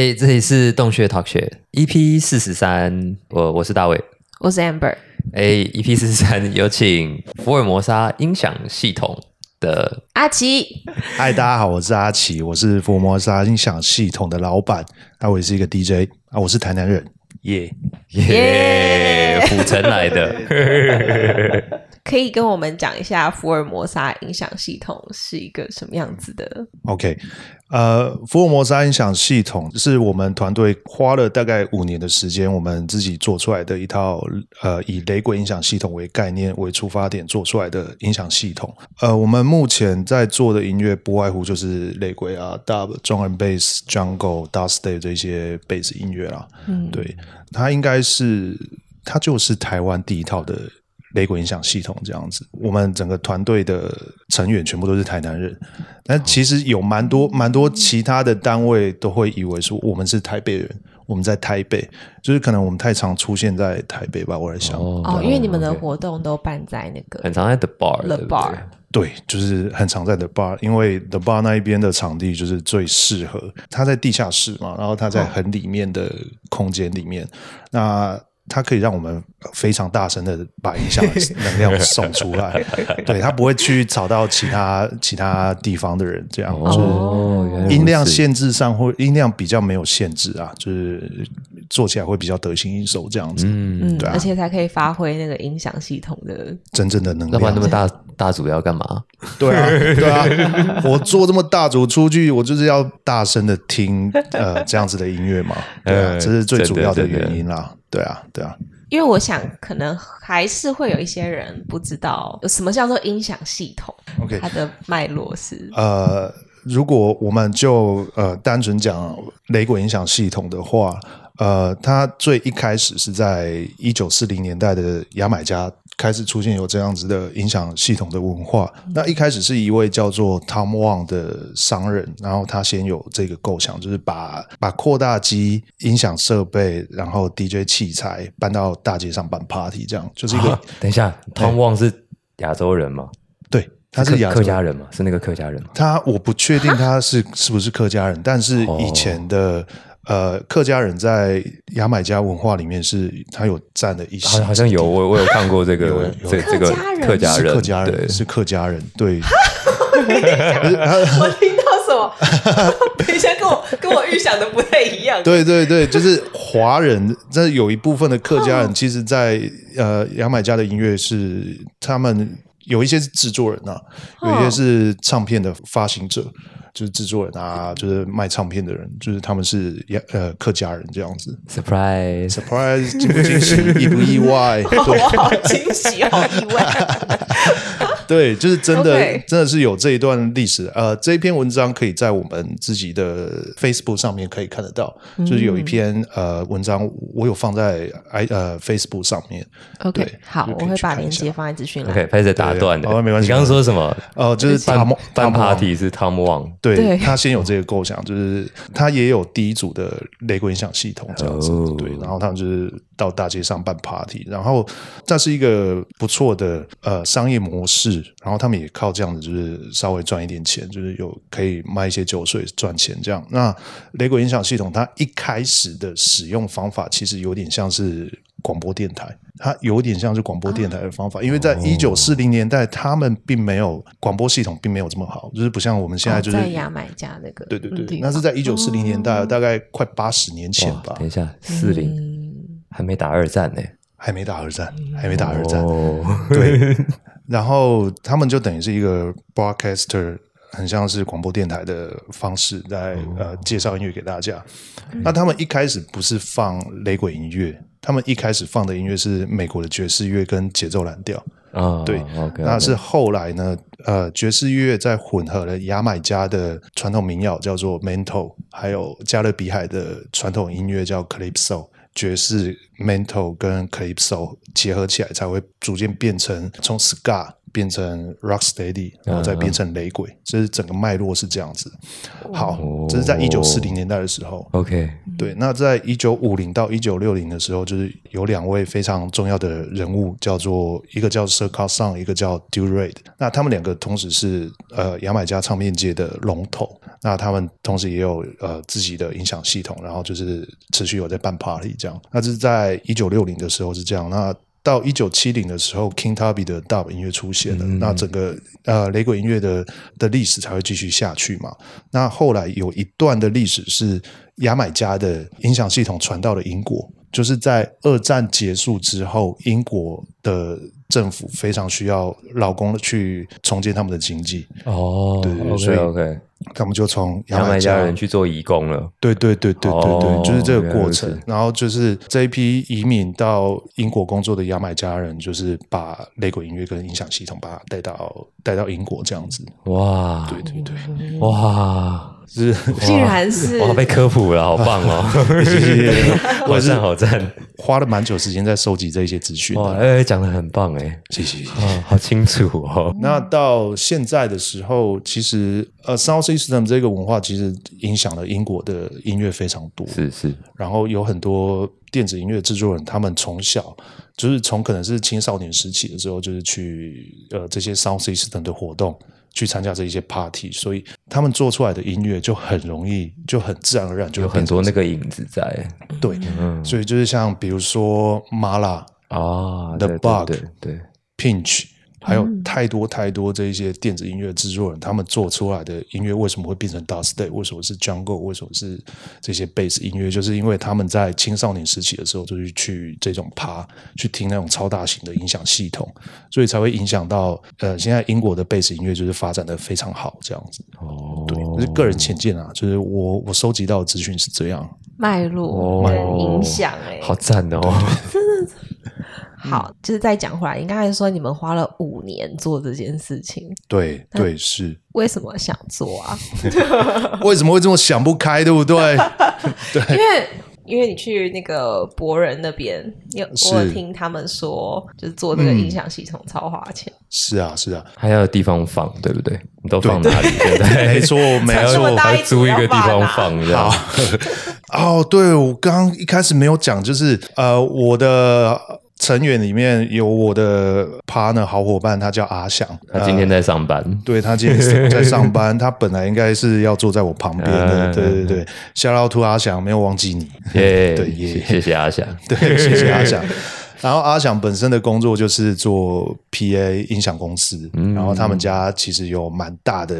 哎，这里是洞穴 Talk 穴 EP 四十三，我我是大卫，我是 Amber。哎，EP 四十三有请福尔摩沙音响系统的阿奇。嗨，大家好，我是阿奇，我是福尔摩沙音响系统的老板，那我也是一个 DJ 啊，我是台南人，耶耶，府城来的。可以跟我们讲一下福尔摩沙音响系统是一个什么样子的？OK，呃，福尔摩沙音响系统是我们团队花了大概五年的时间，我们自己做出来的一套呃以雷鬼音响系统为概念为出发点做出来的音响系统。呃，我们目前在做的音乐不外乎就是雷鬼啊、Dub、中人 Bass、Jungle、Dubstep 这些 Bass 音乐啦。嗯，对，它应该是它就是台湾第一套的。雷鬼音响系统这样子，我们整个团队的成员全部都是台南人，但其实有蛮多蛮多其他的单位都会以为说我们是台北人，我们在台北，就是可能我们太常出现在台北吧，我在想哦，因为你们的活动都办在那个很常在 The Bar，The Bar，对，就是很常在 The Bar，因为 The Bar 那一边的场地就是最适合，它在地下室嘛，然后它在很里面的空间里面，那。它可以让我们非常大声的把音响 能量送出来，对，它不会去吵到其他其他地方的人，这样。哦，音量限制上或音量比较没有限制啊，就是做起来会比较得心应手这样子，嗯，对，而且才可以发挥那个音响系统的真正的能量。那么大大组要干嘛？对啊，对啊，我做这么大组出去，我就是要大声的听呃这样子的音乐嘛，对啊，这是最主要的原因啦。对啊，对啊，因为我想可能还是会有一些人不知道什么叫做音响系统。OK，它的脉络是呃，如果我们就呃单纯讲雷鬼音响系统的话，呃，它最一开始是在一九四零年代的牙买加。开始出现有这样子的影响系统的文化。那一开始是一位叫做 Tom Wang 的商人，然后他先有这个构想，就是把把扩大机、音响设备，然后 DJ 器材搬到大街上办 party，这样就是一个。等一下，Tom Wang 是亚洲人吗？对，他是客家人吗？是那个客家人吗？他我不确定他是是不是客家人，但是以前的。呃，客家人在牙买加文化里面是，他有占的一些，好像有我我有看过这个这这个客家人，客家人是客家人，对。我听到什么？等一下，跟我跟我预想的不太一样。对对对，就是华人，这有一部分的客家人，其实，在呃牙买加的音乐是他们有一些是制作人啊，有一些是唱片的发行者。就是制作人啊，就是卖唱片的人，就是他们是呃客家人这样子。Surprise，Surprise，惊不惊喜，意不意外？我好惊喜，好意外。对，就是真的，真的是有这一段历史。呃，这一篇文章可以在我们自己的 Facebook 上面可以看得到，就是有一篇呃文章，我有放在 i 呃 Facebook 上面。OK，好，我会把链接放在资讯栏。OK，拍始打断的，没关系。你刚刚说什么？呃，就是办办 party 是 Tom Wang，对他先有这个构想，就是他也有第一组的雷鬼音响系统这样子，对，然后他们就是到大街上办 party，然后这是一个不错的呃商业模式。然后他们也靠这样子，就是稍微赚一点钱，就是有可以卖一些酒水赚钱这样。那雷鬼音响系统它一开始的使用方法其实有点像是广播电台，它有点像是广播电台的方法，因为在一九四零年代，他们并没有广播系统，并没有这么好，就是不像我们现在就是在牙买加那个，对对对，那是在一九四零年代，大概快八十年前吧。等一下，四零还没打二战呢，还没打二战，还没打二战，对。然后他们就等于是一个 broadcaster，很像是广播电台的方式，在呃介绍音乐给大家。那他们一开始不是放雷鬼音乐，他们一开始放的音乐是美国的爵士乐跟节奏蓝调啊。对，那是后来呢，呃，爵士乐在混合了牙买加的传统民谣叫做 Mento，还有加勒比海的传统音乐叫 Calypso。爵士、mental 跟 calypso 结合起来，才会逐渐变成从 ska 变成 rocksteady，然后再变成雷鬼。这是整个脉络是这样子。好，这是在一九四零年代的时候。OK，对，那在一九五零到一九六零的时候，就是有两位非常重要的人物，叫做一个叫 Sir Carl Song，一个叫 d u r a d 那他们两个同时是呃牙买加唱片界的龙头，那他们同时也有呃自己的音响系统，然后就是持续有在办 party 这样。那这是在一九六零的时候是这样，那。到一九七零的时候，King Tubby 的 Dub 音乐出现了，那整个呃雷鬼音乐的的历史才会继续下去嘛。那后来有一段的历史是牙买加的音响系统传到了英国，就是在二战结束之后，英国的政府非常需要劳工去重建他们的经济。哦，对 OK 所以 OK，他们就从牙牙买买加加人去做义工了。对对对对对对，哦就是这个过程。然后就是这一批移民到英国工作的牙买加人，就是把雷鬼音乐跟音响系统把它带到带到英国这样子。哇，对对对，哇，是 竟然是哇，被科普了，好棒哦！谢谢，我好赞好赞！花了蛮久时间在收集这些资讯哇，的。哎，讲的很棒哎，谢谢谢好清楚哦。那到现在的时候，其实呃，Sound System 这个文化其实影响了英国的音乐非常多。是是，然后有很多电子音乐制作人，他们从小就是从可能是青少年时期的时候，就是去呃这些 sound system 的活动，去参加这一些 party，所以他们做出来的音乐就很容易，就很自然而然就有很多那个影子在。对，嗯。所以就是像比如说 Mala、啊 The 对对 Bug 对对，Pinch。还有太多太多这一些电子音乐制作人，他们做出来的音乐为什么会变成 dubstep？为什么是 jungle？为什么是这些 bass 音乐？就是因为他们在青少年时期的时候，就是去这种趴，去听那种超大型的音响系统，所以才会影响到呃，现在英国的 bass 音乐就是发展的非常好，这样子。哦，对，这是个人浅见啊，就是我我收集到的资讯是这样。脉络跟影响哎、好赞哦！好，就是再讲回来，应该是说你们花了五年做这件事情，对对是，为什么想做啊？为什么会这么想不开，对不对？对。因为因为你去那个博人那边，你有是。我有听他们说，就是做这个音响系统超花钱，是啊是啊，还要有地方放，对不对？你都放哪里？现在？没错没错这么大一还租一个地方放，这样。哦，对，我刚刚一开始没有讲，就是呃，我的成员里面有我的 partner 好伙伴，他叫阿翔，他今天在上班，对他今天在上班，他本来应该是要坐在我旁边的，嗯 对对。对，shout out to 阿翔，没有忘记你，耶，对耶谢谢阿翔，对，谢谢阿翔。然后阿翔本身的工作就是做 PA 音响公司，然后他们家其实有蛮大的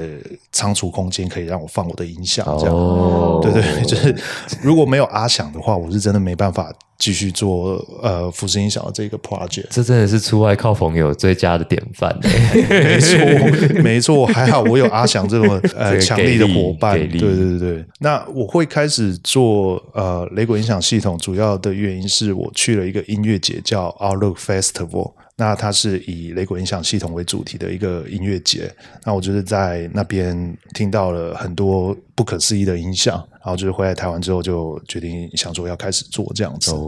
仓储空间，可以让我放我的音响，这样。哦，对对，就是如果没有阿翔的话，我是真的没办法继续做呃福斯音响的这个 project。这真的是出外靠朋友最佳的典范欸没错，没错，还好我有阿翔这种呃 强力的伙伴。对对对，那我会开始做呃雷鬼音响系统，主要的原因是我去了一个音乐节叫 Outlook Festival。那它是以雷鬼音响系统为主题的一个音乐节，那我就是在那边听到了很多不可思议的音响，然后就是回来台湾之后就决定想说要开始做这样子。哦，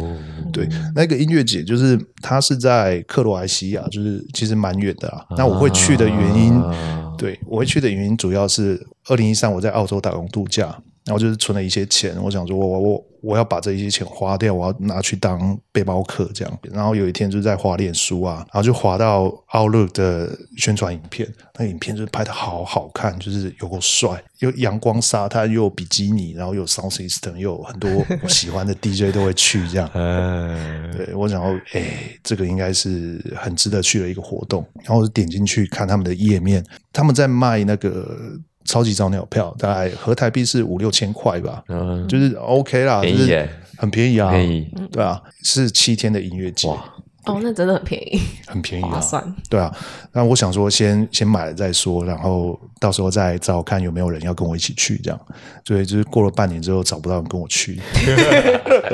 对，那个音乐节就是它是在克罗埃西亚，就是其实蛮远的啊。那我会去的原因，啊对我会去的原因主要是二零一三我在澳洲打工度假，然后就是存了一些钱，我想说我我我我要把这一些钱花掉，我要拿去当背包客这样。然后有一天就是在滑脸书啊，然后就滑到 Outlook 的宣传影片，那影片就是拍的好好看，就是有够帅，有阳光沙滩，又有比基尼，然后有 sound system，又有很多我喜欢的 DJ 都会去这样。嗯，对我想要，哎、这个应该是很值得去的一个活动。然后我就点进去看他们的页面，他们在卖那个超级早鸟票，大概合台币是五六千块吧，嗯，就是 OK 啦，就是便宜很便宜啊，便宜。对啊，是七天的音乐节，哇，哦，那真的很便宜，很便宜啊，划算。对啊。那我想说先先买了再说，然后到时候再找看有没有人要跟我一起去这样。所以就是过了半年之后找不到人跟我去，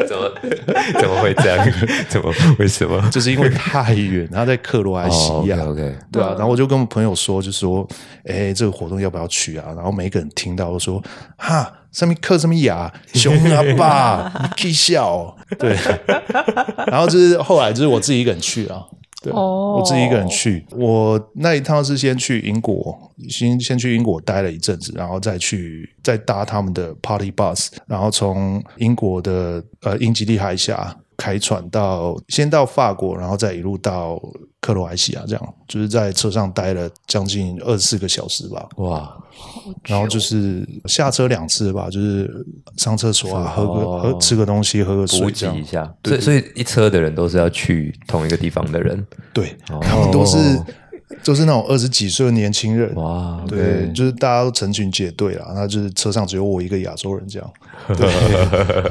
怎么怎么会这样？怎么为什么？就是因为太远，他在克罗埃西亚。哦，OK，对啊，然后我就跟我朋友说，就说，哎，这个活动要不要去啊？然后每一个人听到都说，哈，上面刻什么雅，熊阿爸，你可以笑哦，对。然后就是后来就是我自己一个人去啊，对我自己一个人去。我那一趟是先去英国，先先去英国待了一阵子，然后再去再搭他们的 Party Bus，然后从英国的呃英吉利海峡开船到先到法国，然后再一路到克罗埃西亚，这样就是在车上待了将近二十四个小时吧。哇，然后就是下车两次吧，就是上厕所啊，喝个哦喝吃个东西，喝个水这样给一。下。所以所以一车的人都是要去同一个地方的人。对，哦他们都是都是那种二十几岁的年轻人。哇，对就是大家都成群结队啦，那就是车上只有我一个亚洲人这样。对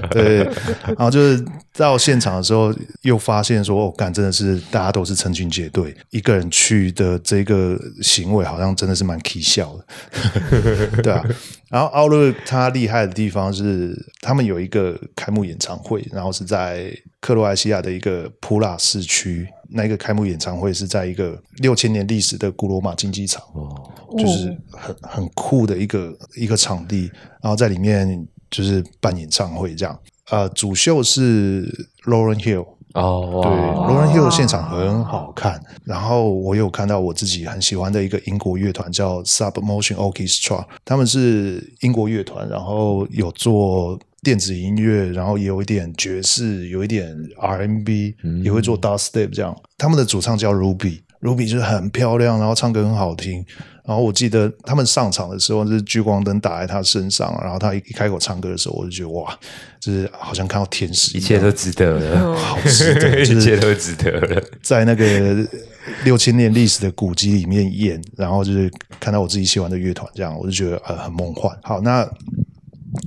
对，然后就是到现场的时候，又发现说，哦，干真的是大家都是成群结队，一个人去的这个行为，好像真的是蛮蹊跷的，对啊。然后奥乐他厉害的地方是，他们有一个开幕演唱会，然后是在克罗埃西亚的一个普拉市区。那个开幕演唱会是在一个六千年历史的古罗马竞技场，哦，就是很很酷的一个一个场地，然后在里面就是办演唱会这样。呃，主秀是 Lauren Hill，哦，对，，Lauren Hill 的现场很好看。然后我有看到我自己很喜欢的一个英国乐团叫 Submotion Orchestra，他们是英国乐团，然后有做电子音乐，然后也有一点爵士，有一点 R&B，、也会做 dubstep 这样。他们的主唱叫 Ruby。Ruby 就是很漂亮，然后唱歌很好听。然后我记得他们上场的时候，就是聚光灯打在他身上，然后他一一开口唱歌的时候，我就觉得哇，就是好像看到天使一一，切都值得了，好值得，就 一切都值得了。在那个六千年历史的古迹里面演，然后就是看到我自己喜欢的乐团，这样我就觉得呃很梦幻。好，那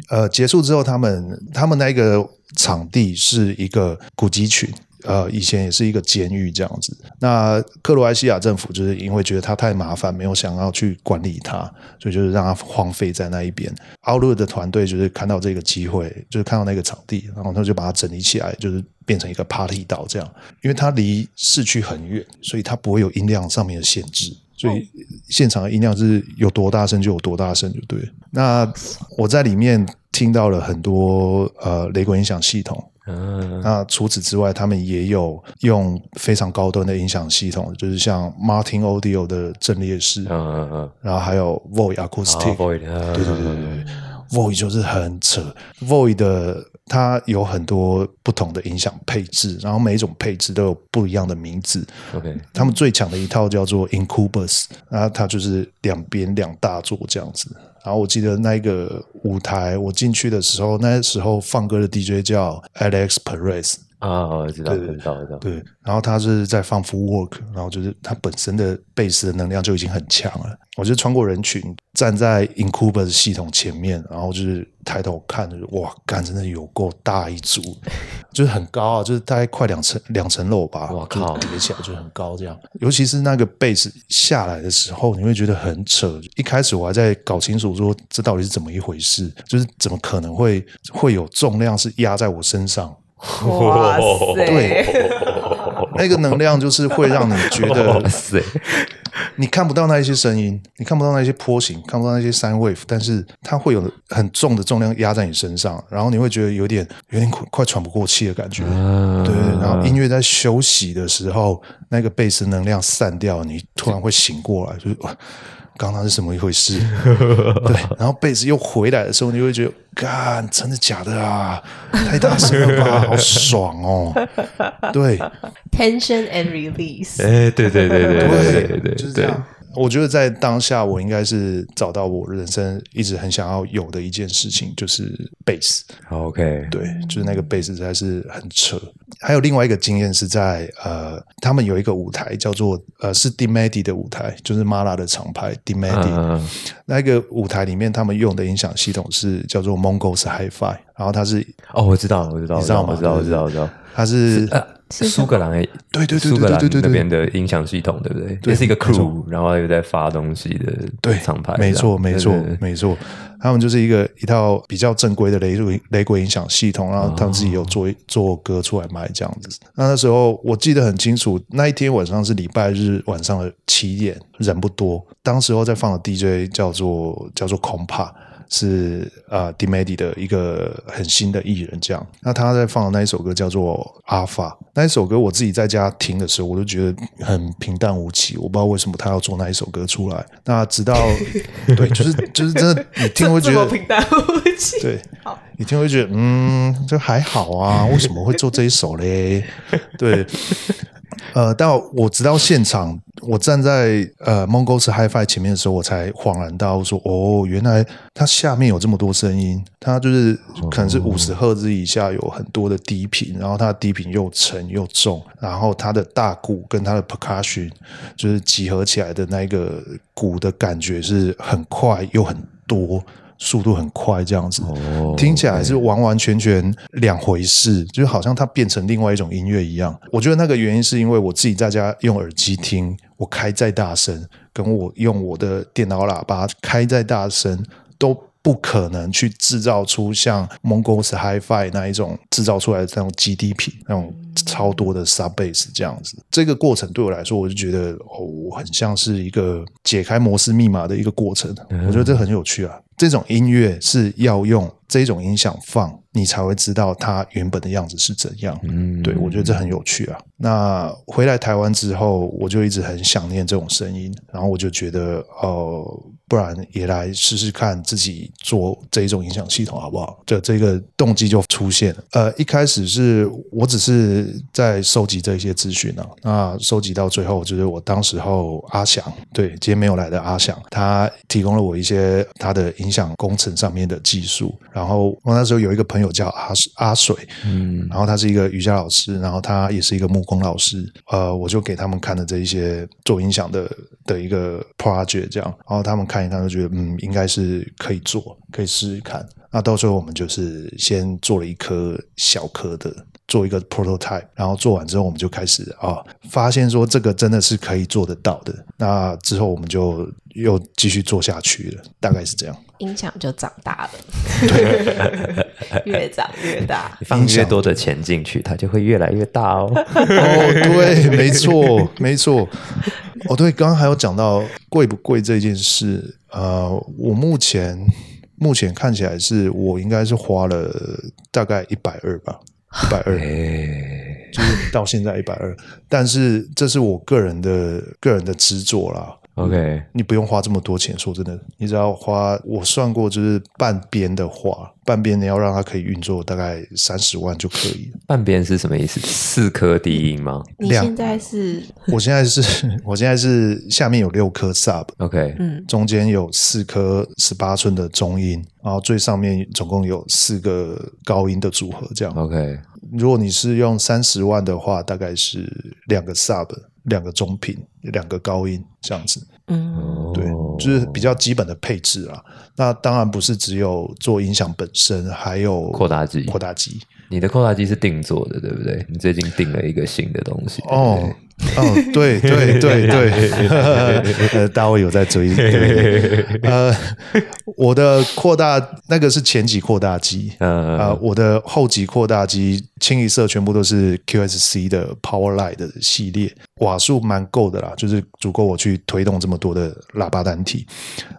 呃结束之后，他们他们那个场地是一个古迹群。呃，以前也是一个监狱这样子。那克罗埃西亚政府就是因为觉得它太麻烦，没有想要去管理它，所以就是让它荒废在那一边。奥勒的团队就是看到这个机会，就是看到那个场地，然后他就把它整理起来，就是变成一个 party 岛这样。因为它离市区很远，所以它不会有音量上面的限制，所以现场的音量是有多大声就有多大声，就对。那我在里面听到了很多呃雷鬼音响系统。嗯，那除此之外，他们也有用非常高端的音响系统，就是像 Martin Audio 的阵列式，嗯嗯嗯，然后还有 Void Acoustic，、，Void，对对对对对，Void 就是很扯，Void 的它有很多不同的音响配置，然后每一种配置都有不一样的名字。，OK，他们最强的一套叫做 Incubus，然后它就是两边两大座这样子。然后我记得那个舞台，我进去的时候，那时候放歌的 DJ 叫 Alex Perez，啊，我知道，对知道，知道，对，然后他是在放 full work，然后就是他本身的贝斯的能量就已经很强了。我就穿过人群，站在 Incubus 系统前面，然后就是抬头看，就是哇，干，真的有够大一组，就是很高啊，就是大概快两层两层楼吧，哇靠就是叠起来就很高这样。尤其是那个贝斯下来的时候，你会觉得很扯。一开始我还在搞清楚说这到底是怎么一回事，就是怎么可能会会有重量是压在我身上。哇塞，对。那个能量就是会让你觉 哇得塞，你看不到那一些声音，你看不到那些波形，看不到那些 sine wave，但是它会有很重的重量压在你身上，然后你会觉得有点有点快快喘不过气的感觉。嗯。对，然后音乐在休息的时候，那个贝斯能量散掉，你突然会醒过来，就是哇刚刚是什么一回事？对，然后贝斯又回来的时候，你就会觉得，干，真的假的啊？太大声了吧，好爽哦！对，tension and release，哎，对对对对对对对，就是这样。我觉得在当下，我应该是找到我人生一直很想要有的一件事情，就是贝斯。，OK，对，就是那个贝斯实在是很扯。还有另外一个经验是在呃，他们有一个舞台叫做呃是 Dimedi 的舞台，就是 Mala 的厂牌嗯那个舞台里面，他们用的音响系统是叫做 Mongols Hi-Fi，然后它是哦，我知道，我知道，你知道吗我知道，我知道，我知道。它是呃，苏格兰诶，对对对对苏格兰对对对对那边的音响系统，对不对？对也是一个 crew，然后又在发东西的对厂牌，没错，没错对对对，没错。他们就是一个一套比较正规的雷鬼雷鬼音响系统，然后他们自己有做做歌出来卖这样子。那那时候我记得很清楚，那一天晚上是礼拜日晚上的七点，人不多。当时候在放的 DJ 叫做叫做 Compa。是呃 d i m e d i 的一个很新的艺人，这样。那他在放的那一首歌叫做《Alpha》，那一首歌我自己在家听的时候，我都觉得很平淡无奇，我不知道为什么他要做那一首歌出来。那直到 对，就是就是真的，你听会觉得平淡无奇。对，你听会觉得嗯，这还好啊，为什么会做这一首嘞？对。呃，但我直到现场，我站在呃 Mongols HiFi 前面的时候，我才恍然大悟，说哦，原来它下面有这么多声音，它就是可能是五十赫兹以下有很多的低频，然后它的低频又沉又重，然后它的大鼓跟它的 percussion 就是集合起来的那个鼓的感觉是很快又很多。速度很快，这样子听起来是完完全全两回事，就好像它变成另外一种音乐一样。我觉得那个原因是因为我自己在家用耳机听，我开再大声，跟我用我的电脑喇叭开再大声都。不可能去制造出像 Mongols HiFi 那一种制造出来的那种基地品，那种超多的 Sub Bass 这样子。这个过程对我来说，我就觉得哦，很像是一个解开摩斯密码的一个过程。我觉得这很有趣啊。这种音乐是要用这种音响放，你才会知道它原本的样子是怎样。嗯，对我觉得这很有趣啊。那回来台湾之后，我就一直很想念这种声音，然后我就觉得哦。不然也来试试看自己做这一种音响系统好不好？就这个动机就出现了。呃，一开始是我只是在收集这些资讯啊，那收集到最后就是我当时候阿翔，对，今天没有来的阿翔，他提供了我一些他的音响工程上面的技术。然后我那时候有一个朋友叫阿阿水，嗯，然后他是一个瑜伽老师，然后他也是一个木工老师。呃，我就给他们看了这一些做音响的的一个 project，这样，然后他们看。一看就觉得嗯，应该是可以做，可以试试看。那到最后我们就是先做了一颗小颗的，做一个 prototype，然后做完之后我们就开始啊，发现说这个真的是可以做得到的。那之后我们就又继续做下去了，大概是这样。音响就长大了，越长越大。放越多的钱进去，它就会越来越大哦。哦，对，没错，没错。哦，对，刚刚还有讲到贵不贵这件事，呃，我目前目前看起来是我应该是花了大概一百二吧，一百二，就是到现在一百二，但是这是我个人的个人的执着啦。OK，你不用花这么多钱，说真的，你只要花，我算过，就是半边的话，半边你要让它可以运作，大概三十万就可以。半边是什么意思？四颗低音吗？你现在是？我现在是，我现在是下面有六颗 Sub，OK，嗯，中间有四颗十八寸的中音，然后最上面总共有四个高音的组合，这样 OK。如果你是用三十万的话，大概是两个 Sub。两个中频，两个高音，这样子，嗯，对，就是比较基本的配置啊。那当然不是只有做音响本身，还有扩大机，扩大机。你的扩大机是定做的，对不对？你最近定了一个新的东西，哦。哦，对对对对，呃，大卫有在追。呃，我的扩大那个是前级扩大机，呃，我的后级扩大机清一色全部都是 QSC 的 Powerline 的系列，瓦数蛮够的啦，就是足够我去推动这么多的喇叭单体。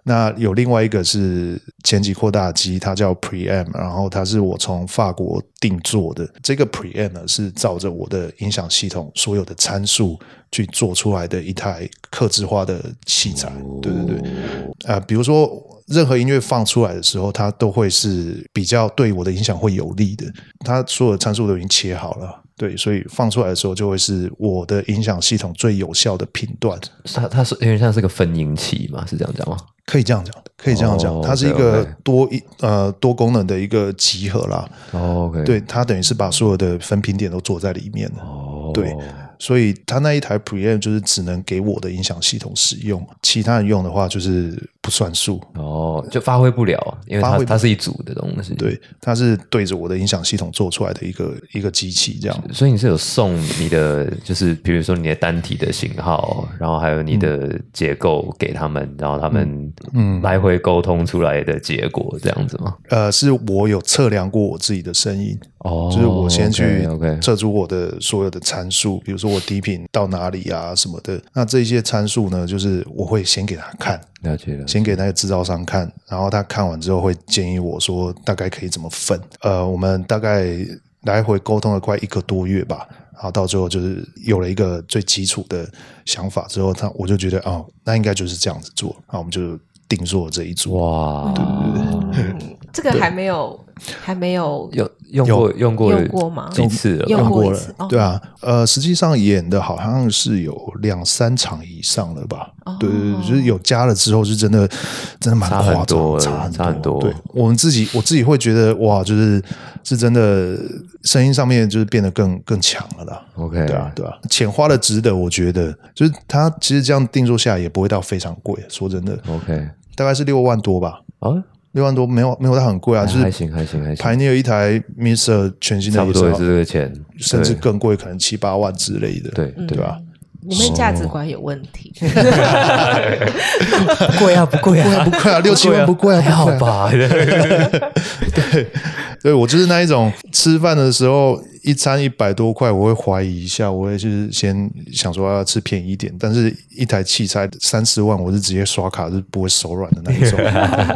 那有另外一个是前级扩大机，它叫 Preamp，然后它是我从法国定做的。这个 Preamp 呢是照着我的音响系统所有的参数去做出来的一台克制化的器材。对对对，啊，比如说任何音乐放出来的时候，它都会是比较对我的影响会有利的。它所有的参数都已经切好了。对，所以放出来的时候就会是我的音响系统最有效的频段。它它是因为它是个分音器嘛？是这样讲吗？可以这样讲，可以这样讲。它是一个多一呃多功能的一个集合啦。OK，对，它等于是把所有的分频点都做在里面了。对。所以他那一台 Preamp 就是只能给我的音响系统使用，其他人用的话就是不算数哦，就发挥不了，因为它它是一组的东西，对，它是对着我的音响系统做出来的一个一个机器这样。所以你是有送你的，就是比如说你的单体的型号，然后还有你的结构给他们，然后他们嗯来回沟通出来的结果这样子吗？呃，是我有测量过我自己的声音。哦，就是我先去测出我的所有的参数，比如说我低频到哪里啊什么的。那这些参数呢，就是我会先给他看，了解了，先给那个制造商看，然后他看完之后会建议我说大概可以怎么分。呃，我们大概来回沟通了快一个多月吧，然后到最后就是有了一个最基础的想法之后，他我就觉得哦，那应该就是这样子做，那我们就定做这一组。哇，这个还没有。还没有用用过用过用过吗？几次了？用过了，对啊。呃，实际上演的好像是有两三场以上了吧？对对对，就是有加了之后，是真的真的蛮夸张，差差很多。对我们自己，我自己会觉得哇，就是是真的声音上面就是变得更更强了啦。OK，对啊对啊，钱花的值得，我觉得就是它其实这样定做下来也不会到非常贵，说真的。OK，大概是六万多吧。啊。六万多没有没有，它很贵啊，就是还行还行还行。排你有一台 Mister 全新的，差不多也是这个钱，甚至更贵，可能七八万之类的，对对吧？你们价值观有问题。贵啊不贵啊不贵啊，六七万不贵啊，还好吧？对 对，我就是那一种吃饭的时候。一餐一百多块，我会怀疑一下，我也是先想说要吃便宜一点，但是一台器材三四万，我是直接刷卡是不会手软的那一种，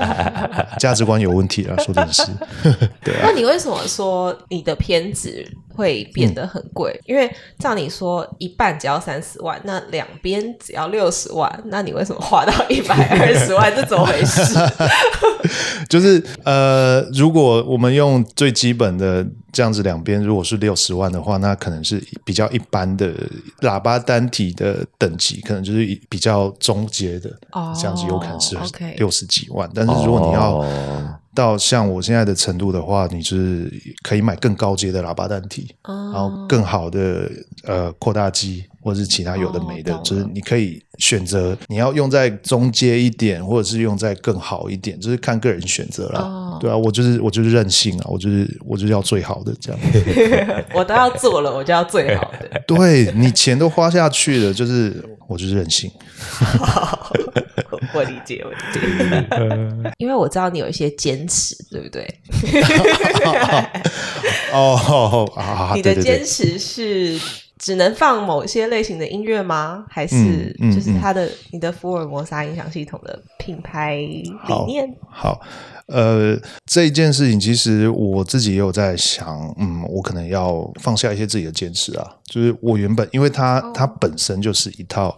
价值观有问题啊，说的是。对啊。那你为什么说你的片子会变得很贵？因为照你说一半只要三十万，那两边只要六十万，那你为什么花到一百二十万？这怎么回事？就是呃，如果我们用最基本的。这样子两边如果是六十万的话，那可能是比较一般的喇叭单体的等级，可能就是比较中阶的，这样子有可能是六十几万。但是如果你要到像我现在的程度的话，你是可以买更高阶的喇叭单体，然后更好的呃扩大机。或者是其他有的没的，就是你可以选择你要用在中阶一点，或者是用在更好一点，就是看个人选择了。对啊，我就是我就是任性啊，我就是我就是要最好的这样。我都要做了，我就要最好的。对你钱都花下去了，就是我就是任性。我理解，我理解。因为我知道你有一些坚持，对不对？哦，你的坚持是。只能放某些类型的音乐吗？还是就是它的你的福尔摩沙音响系统的品牌理念？好，呃，这一件事情其实我自己也有在想，嗯，我可能要放下一些自己的坚持啊。就是我原本因为它它本身就是一套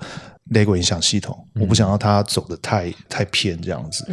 雷鬼音响系统，我不想要它走的太太偏这样子，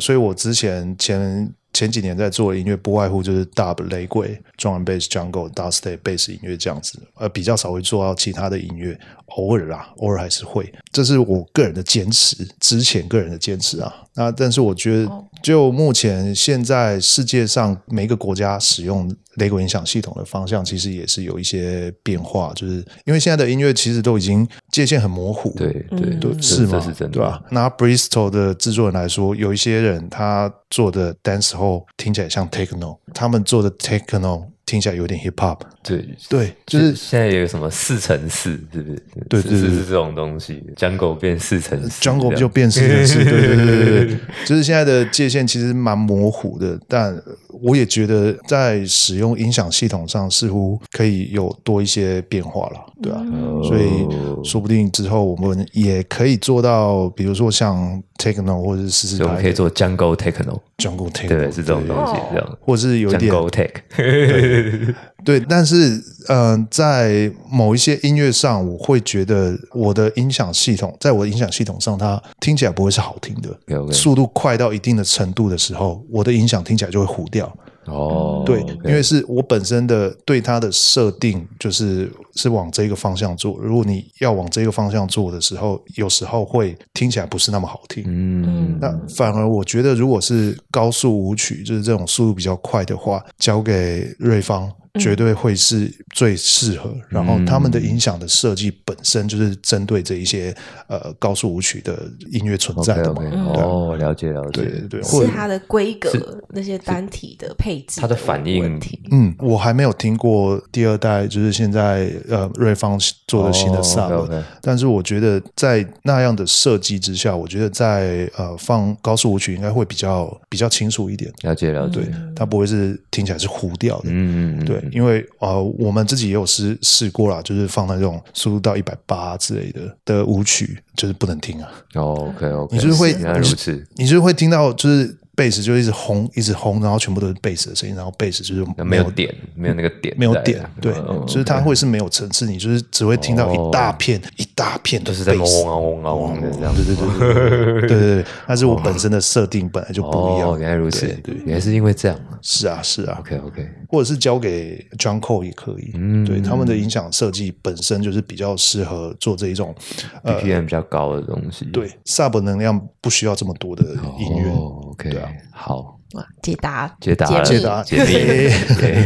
所以我之前前。前几年在做的音乐，不外乎就是 Dub、雷鬼、Drum and Bass、Jungle、Dubstep、Bass 音乐这样子，呃，比较少会做到其他的音乐，偶尔啦，偶尔还是会。这是我个人的坚持，之前个人的坚持啊。那但是我觉得，就目前现在世界上每个国家使用雷鬼音响系统的方向，其实也是有一些变化，就是因为现在的音乐其实都已经界限很模糊，对对对，是吗？对吧？拿 Bristol 的制作人来说，有一些人他做的 dance 后听起来像 techno，他们做的 techno。听起来有点 hip hop，对对，就是现在有什么四乘四，是不是？对对对，是这种东西，jungle 变四乘，jungle 就变四乘四，对对对对对，就是现在的界限其实蛮模糊的，但我也觉得在使用音响系统上似乎可以有多一些变化了，对啊，所以说不定之后我们也可以做到，比如说像 techno 或者是试试看，可以做 jungle techno，jungle techno，对，是这种东西，这样，或者是有点 jungle tech。对，但是嗯，在某一些音乐上，我会觉得我的音响系统，在我的音响系统上，它听起来不会是好听的。速度快到一定的程度的时候，我的音响听起来就会糊掉。哦，对，因为是我本身的对它的设定，就是是往这个方向做。如果你要往这个方向做的时候，有时候会听起来不是那么好听。嗯，那反而我觉得，如果是高速舞曲，就是这种速度比较快的话，交给瑞芳。绝对会是最适合，然后他们的音响的设计本身就是针对这一些呃高速舞曲的音乐存在的嘛。哦，了解了解，对对对，是它的规格那些单体的配置，它的反应。嗯，我还没有听过第二代，就是现在呃瑞芳做的新的 Sub，但是我觉得在那样的设计之下，我觉得在呃放高速舞曲应该会比较比较清楚一点。了解了解，它不会是听起来是糊掉的。嗯嗯，对。因为呃，我们自己也有试试过啦，就是放那种速度到一百八之类的的舞曲，就是不能听啊。哦，OK OK，你就是会原来如此，你就是会听到就是。贝斯就一直轰，一直轰，然后全部都是贝斯的声音，然后贝斯就是没有点，没有那个点，没有点，对，就是它会是没有层次，你就是只会听到一大片一大片都是在嗡啊嗡啊嗡的这样，对对对对对对对，但是我本身的设定本来就不一样，原来如此，对，原来是因为这样，是啊是啊，OK OK，或者是交给 John Cole 也可以，嗯，对，他们的音响设计本身就是比较适合做这一种 BPM 比较高的东西，对，Sub 能量不需要这么多的音乐，OK，对啊，好。解答，解答，解答，解密。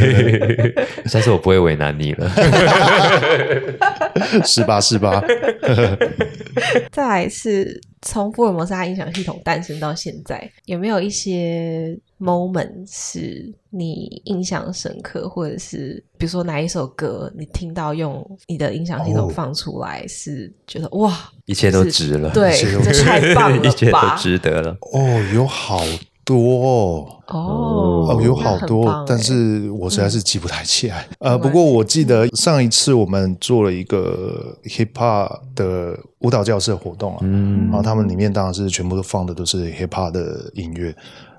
下次我不会为难你了。是吧？是吧？再来是从福尔摩斯音响系统诞生到现在，有没有一些 moment 是你印象深刻，或者是比如说哪一首歌你听到用你的音响系统放出来，是觉得哇，一切都值了，对，这太棒了，一切都值得了。哦，有好。多哦，有好多，但是我实在是记不太起来。呃，不过我记得上一次我们做了一个 hip hop 的舞蹈教室活动啊，然后他们里面当然是全部都放的都是 hip hop 的音乐。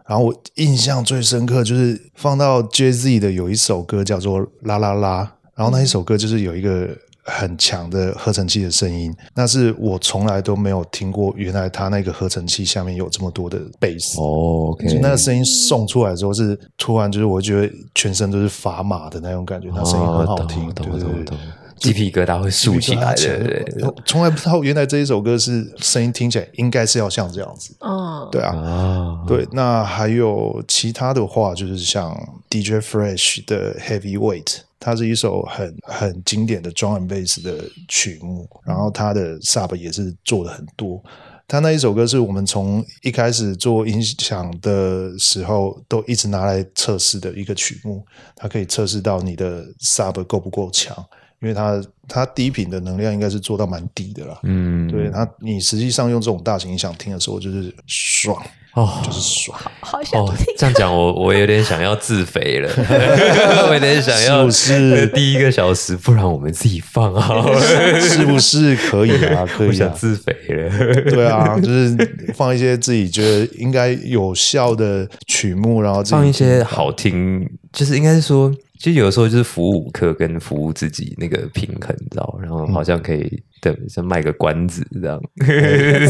然后我印象最深刻就是放到 Jay Z 的有一首歌叫做啦啦啦，然后那一首歌就是有一个。很强的合成器的声音，那是我从来都没有听过。原来他那个合成器下面有这么多的贝斯哦，那个声音送出来之后是突然就是我觉得全身都是砝码的那种感觉，那声音很好听，对对对，鸡皮疙瘩会竖起来的。从来不知道原来这一首歌是声音听起来应该是要像这样子。嗯，对啊，对。那还有其他的话，就是像 DJ Fresh 的 Heavyweight。它是一首很很经典的 drum and bass 的曲目，然后它的 sub 也是做的很多。他那一首歌是我们从一开始做音响的时候都一直拿来测试的一个曲目，它可以测试到你的 sub 够不够强，因为它它低频的能量应该是做到蛮低的啦。嗯，对它，你实际上用这种大型音响听的时候就是爽。哦，就是爽，好想听。这样讲，我我有点想要自肥了，我有点想要是 第一个小时，不然我们自己放啊，是不是可以啊？可以想自肥了，对啊，就是放一些自己觉得应该有效的曲目，然后放一些好听，就是应该是说。其实有的时候就是服务客跟服务自己那个平衡，你知道？然后好像可以对，像卖个关子这样。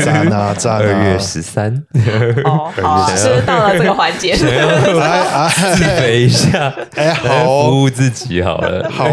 赞啊 赞！二月十三，哦，好，是不是到了这个环节？等一下，哎，好，服务自己好了，好好，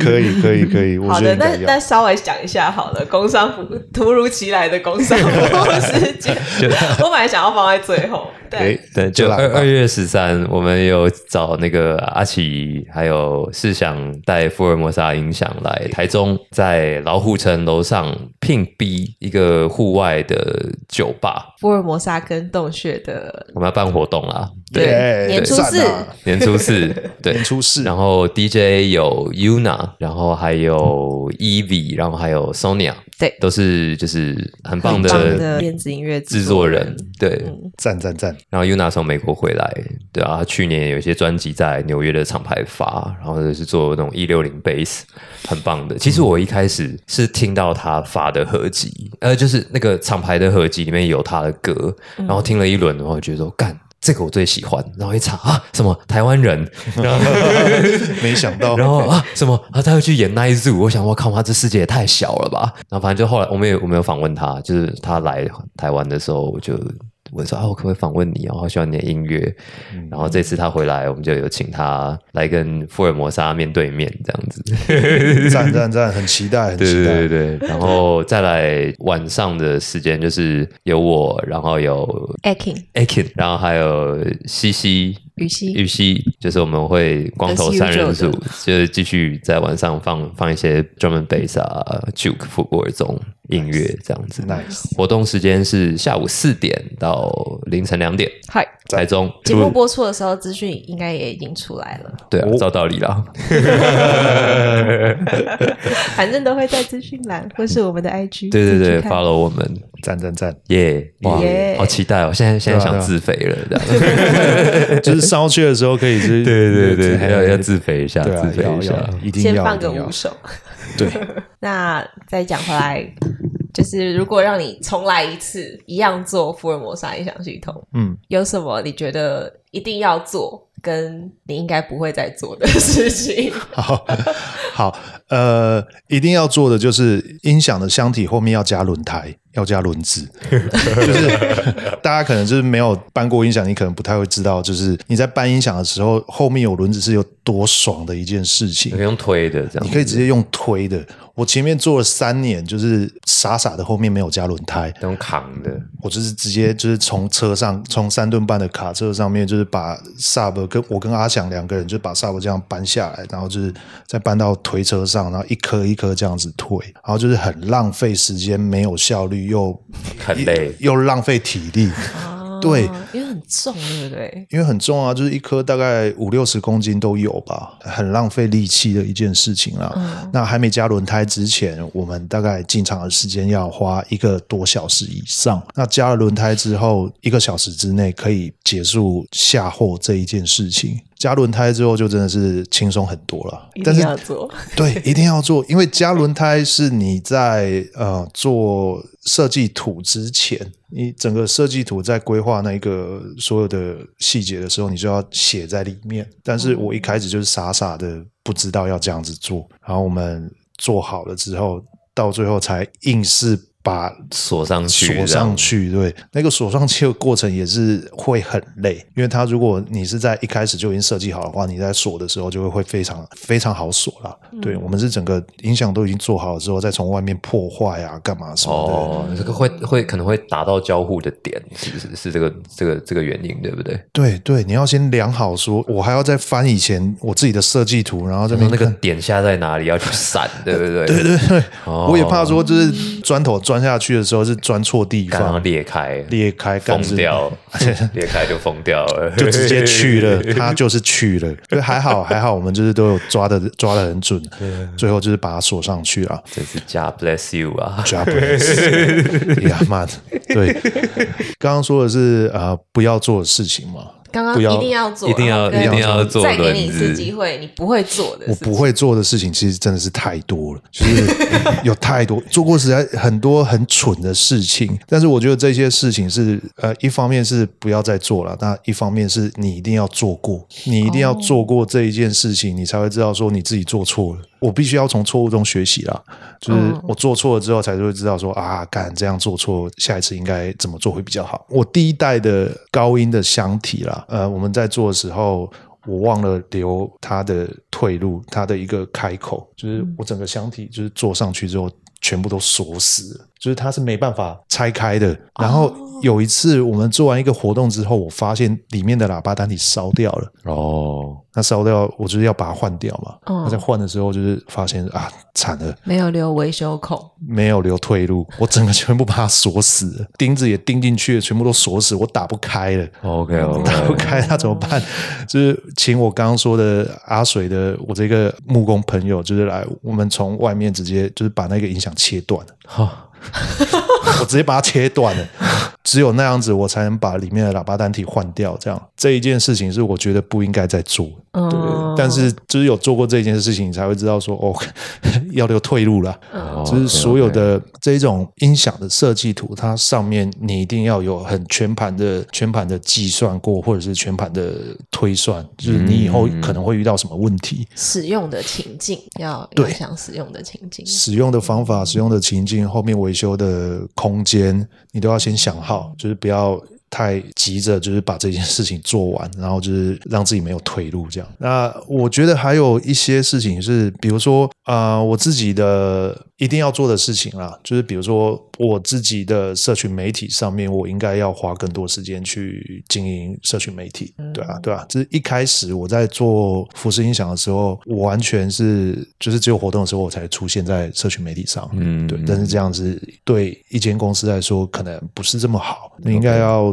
可以可以可以。好的，那那稍微讲一下好了，工商服突如其来的工商服务时间，我本来想要放在最后。对对，就二二月十三，我们有找那个阿奇，还有是想带福尔摩沙音响来台中，在老虎城楼上聘逼一个户外的酒吧。福尔摩沙跟洞穴的，我们要办活动啦。对，年初四，年初四，对，年初四。然后 DJ 有 Yuna，然后还有 Evie，然后还有 Sonia，对，都是就是很棒的电子音乐制作人，对，赞赞赞。然后 Yuna 从美国回来，对啊，去年有一些专辑在纽约的厂牌发，然后就是做那种一六零 bass，很棒的。其实我一开始是听到他发的合集，呃，就是那个厂牌的合集里面有他的歌，然后听了一轮然后，觉得说干。这个我最喜欢，然后一查啊，什么台湾人，然后没想到，然后啊，什么啊，他又去演 Nice Zoo，我想我靠，他这世界也太小了吧。然后反正就后来我们也我们有访问他，就是他来台湾的时候我就。我说啊，我可不可以访问你啊？我好喜欢你的音乐。然后这次他回来，我们就有请他来跟福尔摩沙面对面这样子。赞赞赞，很期待，很期待。对对对，然后再来晚上的时间就是有我，然后有 Akin，Akin，然后还有西西。雨西，雨西，就是我们会光头三人组，就是继续在晚上放放一些专门贝斯啊、juke、复古这种音乐这样子。Nice，活动时间是下午四点到凌晨两点。嗨，台中。节目播出的时候，资讯应该也已经出来了。对啊，照道理啦。反正都会在资讯栏或是我们的 IG。对对对，发了我们。赞赞赞，耶哇耶，好期待哦！现在现在想自肥了，这样。就是烧去的时候可以是，对对对，还要要自肥一下，啊，自肥一下。一定要先放个五首。对，那再讲回来，就是如果让你重来一次，一样做福尔摩沙音响系统，嗯，有什么你觉得一定要做，跟你应该不会再做的事情？好 好，呃，一定要做的就是音响的箱体后面要加轮胎，要加轮子。就是大家可能就是没有搬过音响，你可能不太会知道，就是你在搬音响的时候，后面有轮子是有多爽的一件事情可以。用推的这样，你可以直接用推的。我前面做了三年，就是傻傻的后面没有加轮胎，用扛的，我就是直接就是从车上，从三吨半的卡车上面，就是把 sub 跟我跟阿翔两个人就把 sub 这样搬下来，然后就是再搬到推车上，然后一颗一颗这样子推，然后就是很浪费时间，没有效率，又很累。又浪费体力。对，因为很重，对不对？因为很重啊，就是一颗大概五六十公斤都有吧，很浪费力气的一件事情啦。那还没加轮胎之前，我们大概进场的时间要花一个多小时以上。那加了轮胎之后，一个小时之内可以结束下货这一件事情。加轮胎之后，就真的是轻松很多了一。定但是要做。对，一定要做，因为加轮胎是你在呃做设计图之前，你整个设计图在规划那一个所有的细节的时候，你就要写在里面。但是我一开始就是傻傻的不知道要这样子做，然后我们做好了之后，到最后才硬是把锁上去，锁上。去，对，那个锁上去的过程也是会很累，因为它如果你是在一开始就已经设计好的话，你在锁的时候就会会非常非常好锁啦。对我们是整个音响都已经做好了之后，再从外面破坏啊，干嘛什么的。哦，这个会会可能会达到交互的点，是不是？是这个这个这个原因，对不对？对对，你要先量好说，我还要再翻以前我自己的设计图，然后这边那个点下在哪里要去闪，对不对？对对对，哦我也怕说就是砖头钻下去的时候是钻错地方，裂开，裂开干是疯掉，裂开就疯掉了，就直接去了，他就是去了。就还好还好，我们就是都有抓的抓的很准，最后就是把它锁上去了。真是加 bless you 啊！Japanese，呀妈的，对，刚刚说的是呃不要做的事情嘛，刚刚不要一定要做，一定要一定要做再给你一次机会，你不会做的我，不会做的事情其实真的是太多了，就是有太多 做过实在很多很蠢的事情，但是我觉得这些事情是呃一方面是不要再做了，那一方面是你一定要做过，你一定要做过这一件事情，你才会知道说你自己做错了。我必须要从错误中学习啦，就是我做错了之后才会知道说啊，干这样做错，下一次应该怎么做会比较好。我第一代的高音的箱体啦，呃，我们在做的时候。我忘了留它的退路，它的一个开口，就是我整个箱体就是做上去之后，全部都锁死了，就是它是没办法拆开的。然后有一次我们做完一个活动之后，我发现里面的喇叭单体烧掉了。哦，那烧掉，我就是要把它换掉嘛。嗯那在换的时候，就是发现啊，惨了，没有留维修口，没有留退路，我整个全部把它锁死了，钉子也钉进去了，全部都锁死，我打不开了。OK 打不开，那怎么办？就是请我刚刚说的阿水的我这个木工朋友，就是来我们从外面直接就是把那个音响切断了，好，我直接把它切断了。只有那样子，我才能把里面的喇叭单体换掉。这样这一件事情是我觉得不应该再做。对，嗯，但是就是有做过这件事情，你才会知道说哦，要留退路了。哦就是所有的这一种音响的设计图，它上面你一定要有很全盘的、全盘的计算过，或者是全盘的推算，就是你以后可能会遇到什么问题，使用的情境要对要想使用的情境，使用的方法、使用的情境、后面维修的空间，你都要先想好，就是不要。太急着，就是把这件事情做完，然后就是让自己没有退路这样。那我觉得还有一些事情是，比如说啊、呃我自己的一定要做的事情啦，就是比如说我自己的社群媒体上面，我应该要花更多时间去经营社群媒体。对啊，对啊，这是一开始我在做服饰音响的时候，我完全是就是只有活动的时候我才出现在社群媒体上。嗯对，但是这样子对一间公司来说可能不是这么好，你应该要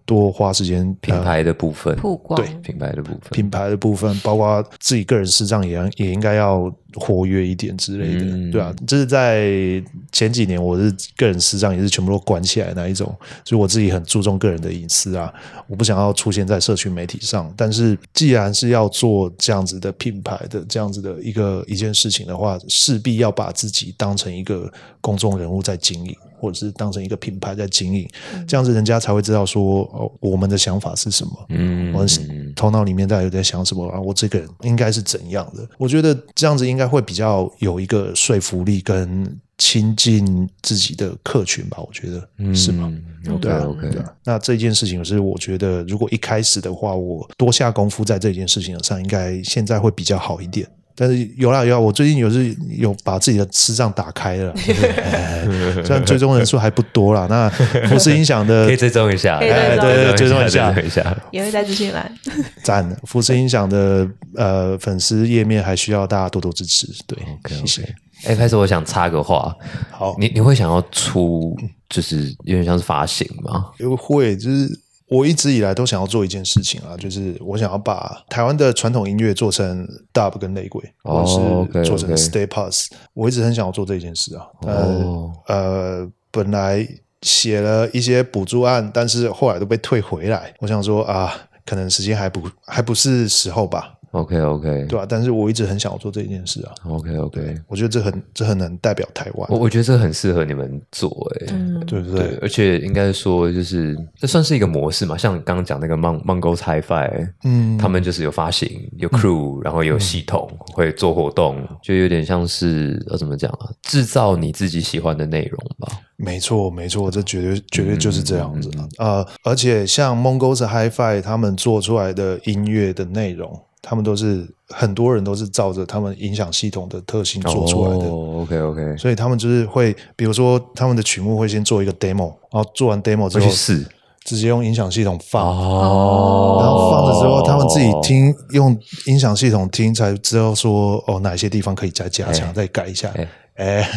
多花时间品呃牌的部分，曝光。对。品牌的部分，品牌的部分，包括自己个人私账也也应该要活跃一点之类的，嗯。对啊，这是在前几年，我是个人私账也是全部都关起来的那一种，所以我自己很注重个人的隐私啊，我不想要出现在社群媒体上。但是既然是要做这样子的品牌的这样子的一个一件事情的话，势必要把自己当成一个公众人物在经营。或者是当成一个品牌在经营，这样子人家才会知道说哦，我们的想法是什么。嗯，我们头脑里面到底在想什么啊？我这个人应该是怎样的？我觉得这样子应该会比较有一个说服力跟亲近自己的客群吧？我觉得、嗯是吗？？OK 对啊 OK，对啊。那这件事情是我觉得，如果一开始的话，我多下功夫在这件事情上，应该现在会比较好一点。但是有啦有啦，我最近有是有把自己的视障打开了 虽然追踪人数还不多啦。那福斯音响的可以追踪一下，可以追哎对对追踪一下追踪一下。也会在资讯栏。赞，福斯音响的呃粉丝页面还需要大家多多支持，对 OK 谢谢。OK。哎，开始我想插个话，好，你你会想要出就是有点像是发行吗？优惠就是我一直以来都想要做一件事情啊，就是我想要把台湾的传统音乐做成 dub 跟内鬼，哦或者是做成 stay pass。我一直很想要做这件事啊，但、哦呃，本来写了一些补助案，但是后来都被退回来。我想说啊，可能时间还不还不是时候吧，OK OK 对吧、但是我一直很想要做这件事啊。OK OK，我觉得这很这很能代表台湾。我，我觉得这很适合你们做，哎，嗯，对不对？，而且应该说就是这算是一个模式嘛，像刚刚讲那个 Mon Mongo's Hi-Fi，嗯。他们就是有发行、有 crew，、然后有系统，会做活动，就有点像是要怎么讲啊，制造你自己喜欢的内容吧。没错，没错，这绝对绝对就是这样子嗯啊、呃，而且像 Mongols Hi-Fi 他们做出来的音乐的内容，他们都是很多人都是照着他们音响系统的特性做出来的。哦、OK OK，所以他们就是会，比如说他们的曲目会先做一个 demo，然后做完 demo 之后，会去试。直接用音响系统放，哦。然后放了之后，他们自己听用音响系统听，才知道说哦哪些地方可以再加强，再改一下。哎，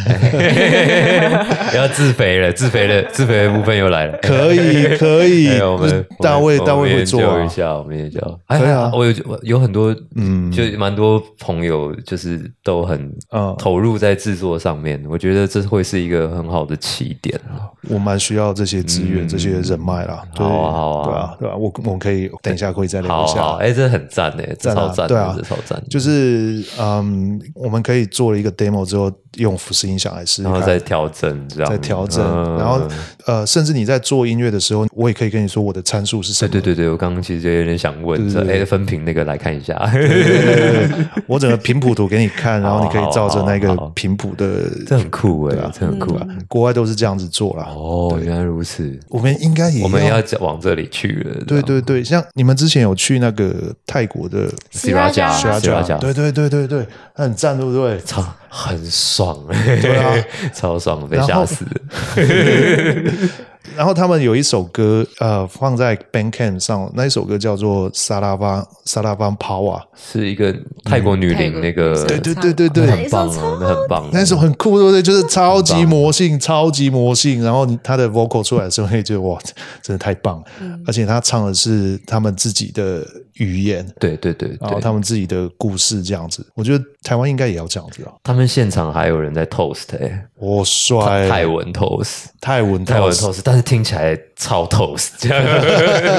要自肥了，自肥了，自肥的部分又来了。可以可以 哎，我们大卫我们大卫会做一。下，我们也叫。可以啊哎我有我有很多，嗯嗯，就蛮多朋友就是都很嗯投入在制作上面，我觉得这会是一个很好的起点啊。我蛮需要这些资源、这些人脉啦。好啊好啊对啊，对啊，我我们可以等一下可以再聊一下。哎，这很赞哎，这赞啊超赞对啊，这超赞。就是嗯，我们可以做了一个 demo 之后，用福斯音响来试试，然后再调整，这样。再调整，嗯然后呃，甚至你在做音乐的时候，我也可以跟你说我的参数是什么。对对对对，我刚刚其实就有点想问，这对对哎分屏那个来看一下，我整个频谱图给你看，然后你可以照着那个频谱的，这很酷哎，这很酷啊。国外都是这样子做啦。哦，原来如此，我们应该也我们要往这里去了。对对对，像你们之前有去那个泰国的 Sriracha Sriracha Sriracha 对对对对对，那很赞，对不对？超很爽，对啊，超爽，被吓死了。然后他们有一首歌，呃，放在 Bandcamp 上，那一首歌叫做《萨拉邦萨拉邦 Power》，是一个泰国女伶那个，对对对对对很棒啊，那很棒。那首很酷，对不对？就是超级魔性，超级魔性。然后你他的 vocal 出来的时候，会觉得哇，真的太棒了。而且他唱的是他们自己的语言，对对对对，然后他们自己的故事，这样子。我觉得台湾应该也要这样子啊。他们现场还有人在 toast 哎，我帅，泰文 toast，泰文泰文 toast toast，但是听起来超 toast，这样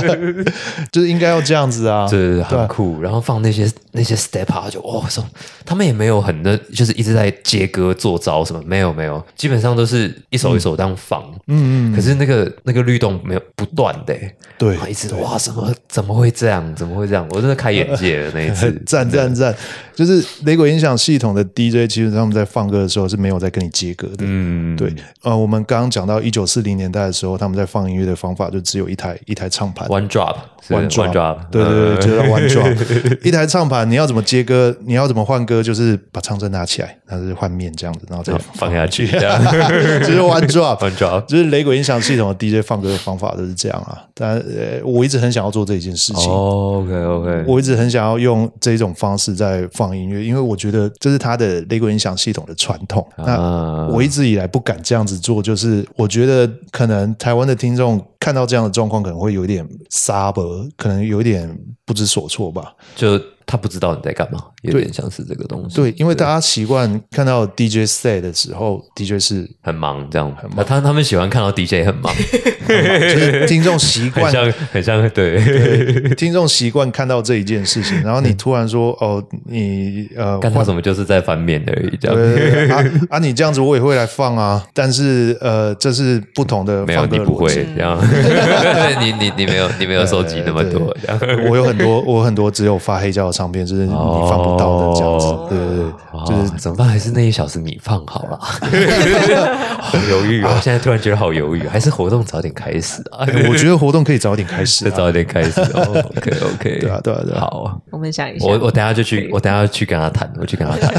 就是应该要这样子啊。对，对对很酷。然后放那些那些 step up，就哦，说他们也没有很的，就是一直在接歌做招什么，没有没有，基本上都是一首一首这样放。嗯嗯，可是那个那个律动没有不断的、欸，对一直哇，怎么怎么会这样？怎么会这样？我真的开眼界了那一次，赞赞赞！就是雷鬼音响系统的 DJ，其实他们在放歌的时候是没有在跟你接歌的。嗯，对，呃，我们刚刚讲到一九四零年代的时候，他们在放音乐的方法就只有一台一台唱盘。，one drop，是 One one drop，对对对，嗯就是 One Drop。一台唱盘，你要怎么接歌，你要怎么换歌，就是把唱针拿起来，然后是换面这样子，然后再放下去，这样就是 One Drop。one drop。就是雷鬼音响系统的 DJ 放歌的方法都是这样啊，但呃，我一直很想要做这件事情。哦，OK OK，我一直很想要用这种方式在放音乐，因为我觉得这是他的雷鬼音响系统的传统。那啊我一直以来不敢这样子做，就是我觉得可能台湾的听众看到这样的状况，可能会有一点沙伯，可能有一点不知所措吧。就他不知道你在干嘛，有点像是这个东西。对，因为大家习惯看到 DJ say 的时候，DJ 是很忙这样，很忙他他们喜欢看到 DJ 很忙，就是听众习惯 很像很像对。听众习惯看到这一件事情，然后你突然说哦，你呃，看他怎么就是在翻面而已，这样。啊 啊！你这样子我也会来放啊，但是呃，这是不同的没有你不会。这样，你你你没有你没有收集那么多。我有很多，我有很多只有发黑胶的唱片，就是你放不到的这样子。哦对对对，就是怎么办？还是那一小时你放好了，好犹豫哦！现在突然觉得好犹豫，还是活动早点开始啊？我觉得活动可以早点开始早点开始哦。OK OK，对啊对啊对啊好，我们想一下，我我等下就去，我等下去跟他谈，我去跟他谈。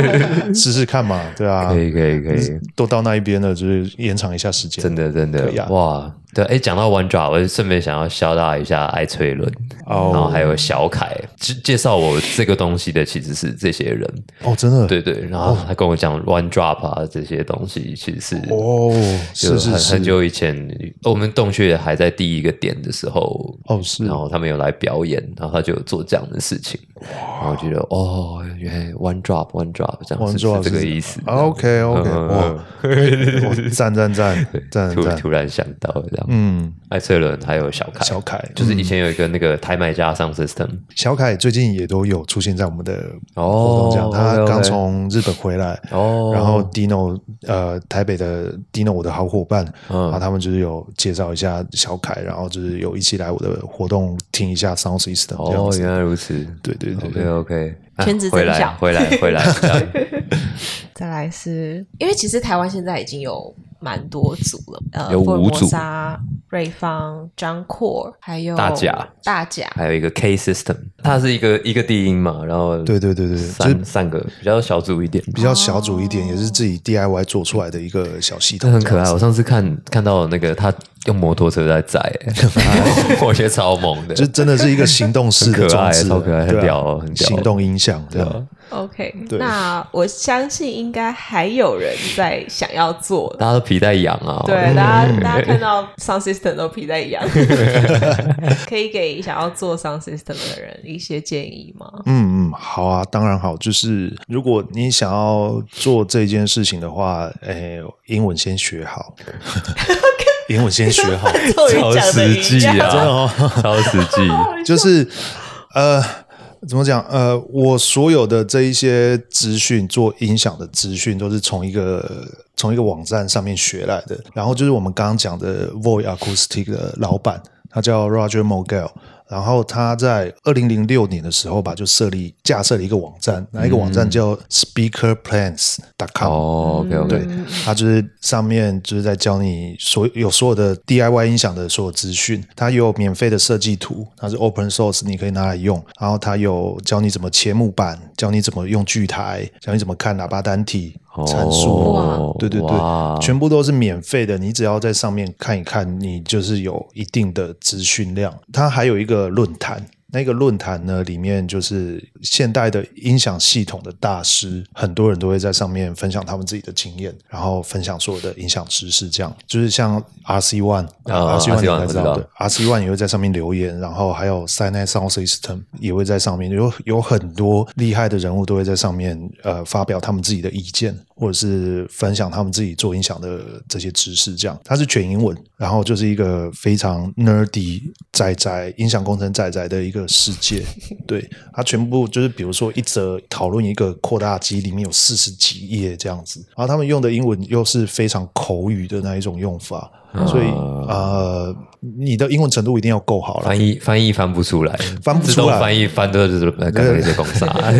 试试看嘛，对啊可，以可以可以，都到那一边了，就是延长一下时间。真的真的哇！对，哎，讲到 One Drop，我就顺便想要消大一下艾翠伦，哦。然后还有小凯，介介绍我这个东西的其实是这些人，哦，真的，对对，然后他跟我讲 One Drop 啊这些东西，其实是哦，就是很是是，很久以前，我们洞穴还在第一个点的时候，哦是。然后他们有来表演，然后他就有做这样的事情，然后我觉得哦，原来 One Drop One Drop 这样是这个意思。OK OK，嗯哇，哇赞赞赞 赞赞，突突然想到这样，嗯，艾翠伦还有小凯，小凯就是以前有一个那个台买家上 system，小凯最近也都有出现在我们的哦活动这样，他刚从日本回来，哦。然后 Dino 呃台北的 Dino 我的好伙伴，嗯。然后他们就是有介绍一下小凯，然后就是有一起来我的活动听一下 Sound System 哦，原来如此。对对对 OK 对，OK，圈子回来真小回来回来，再来是因为其实台湾现在已经有蛮多组了，呃，有五组。沙、瑞芳、张阔，还有大甲大甲，还有一个 K system，它是一个一个低音嘛，然后对对对对对就是三三个比较小组一点，比较小组一点，也是自己 DIY 做出来的一个小系这统，很可爱。我上次看看到那个他用摩托车在载，我觉得超猛的，就真的是一个行动式的 很可爱装置，超可爱很屌哦很屌行动音响这对啊样。OK，对那我相信应该还有人在想要做的。大家都皮带痒啊。对，大家大家看到 Sound System 都皮带痒，可以给想要做 Sound System 的人一些建议吗？嗯嗯，好啊，当然好。就是如果你想要做这件事情的话，诶，英文先学好，英文先学好，超实际啊，真的哦 超实际。就是呃，怎么讲？呃，我所有的这一些资讯，做音响的资讯，都是从一个从一个网站上面学来的。然后就是我们刚刚讲的 Void Acoustic 的老板，他叫 Roger Mogel。然后他在二零零六年的时候吧，就设立架设了一个网站，那一个网站叫 SpeakerPlans.com。哦，OK 对 OK，，它就是上面就是在教你所有所有的 DIY 音响的所有资讯，它有免费的设计图，它是 open source，你可以拿来用。然后它有教你怎么切木板，教你怎么用锯台，教你怎么看喇叭单体、参数。哇对对对，全部都是免费的，你只要在上面看一看，你就是有一定的资讯量。它还有一个论坛。那个论坛呢，里面就是现代的音响系统的大师，很多人都会在上面分享他们自己的经验，然后分享所有的音响知识。这样就是像 RC One，啊 RC One 应该知道道的，RC One 也会在上面留言，然后还有 s i n e Sound System 也会在上面，有有很多厉害的人物都会在上面呃发表他们自己的意见，或者是分享他们自己做音响的这些知识。这样，它是全英文，然后就是一个非常 nerdy 仔仔音响工程仔仔的一个世界。对，它全部就是比如说一则讨论一个扩大机里面有四十几页这样子，然后他们用的英文又是非常口语的那一种用法。所以呃，你的英文程度一定要够好了。翻译翻译翻不出来，翻不出来翻译翻的就是刚刚那些公司啊。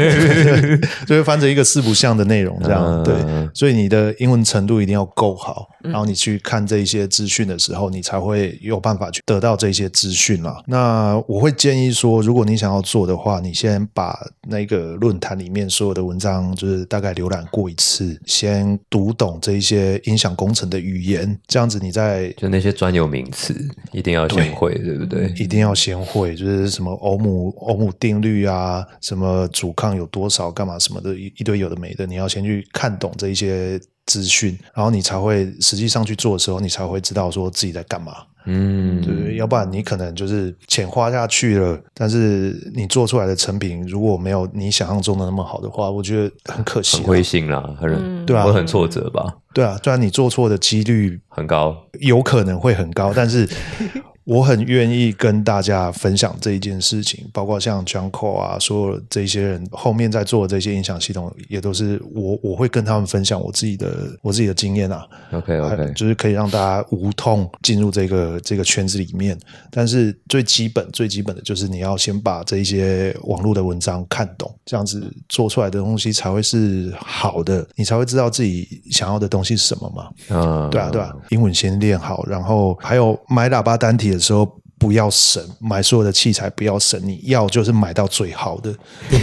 就会翻成一个四不像的内容，这样、嗯对。所以你的英文程度一定要够好，然后你去看这一些资讯的时候，你才会有办法去得到这些资讯啦。那我会建议说，如果你想要做的话，你先把那个论坛里面所有的文章，就是大概浏览过一次，先读懂这一些音响工程的语言，这样子你在就那些专有名词一定要先会，对不对？一定要先会，就是什么欧姆欧姆定律啊，什么阻抗有多少，干嘛什么的，一一堆有的没的，你要先去看懂这一些资讯，然后你才会实际上去做的时候，你才会知道说自己在干嘛。嗯，对？要不然你可能就是钱花下去了，但是你做出来的成品如果没有你想象中的那么好的话，我觉得很可惜、很啊。灰心啦，很对啊会很挫折吧，对啊，虽然你做错的几率很高。有可能会很高，但是 我很愿意跟大家分享这一件事情，包括像 j u n k o 啊，所有这些人后面在做的这些音响系统，也都是我我会跟他们分享我自己的我自己的经验啊。OK 还 OK，就是可以让大家无痛进入这个这个圈子里面。但是最基本最基本的就是你要先把这一些网络的文章看懂，这样子做出来的东西才会是好的，你才会知道自己想要的东西是什么嘛。嗯，对啊，对啊，英文先练好，然后还有买喇叭单体的时候。不要省，买所有的器材不要省，你要就是买到最好的，你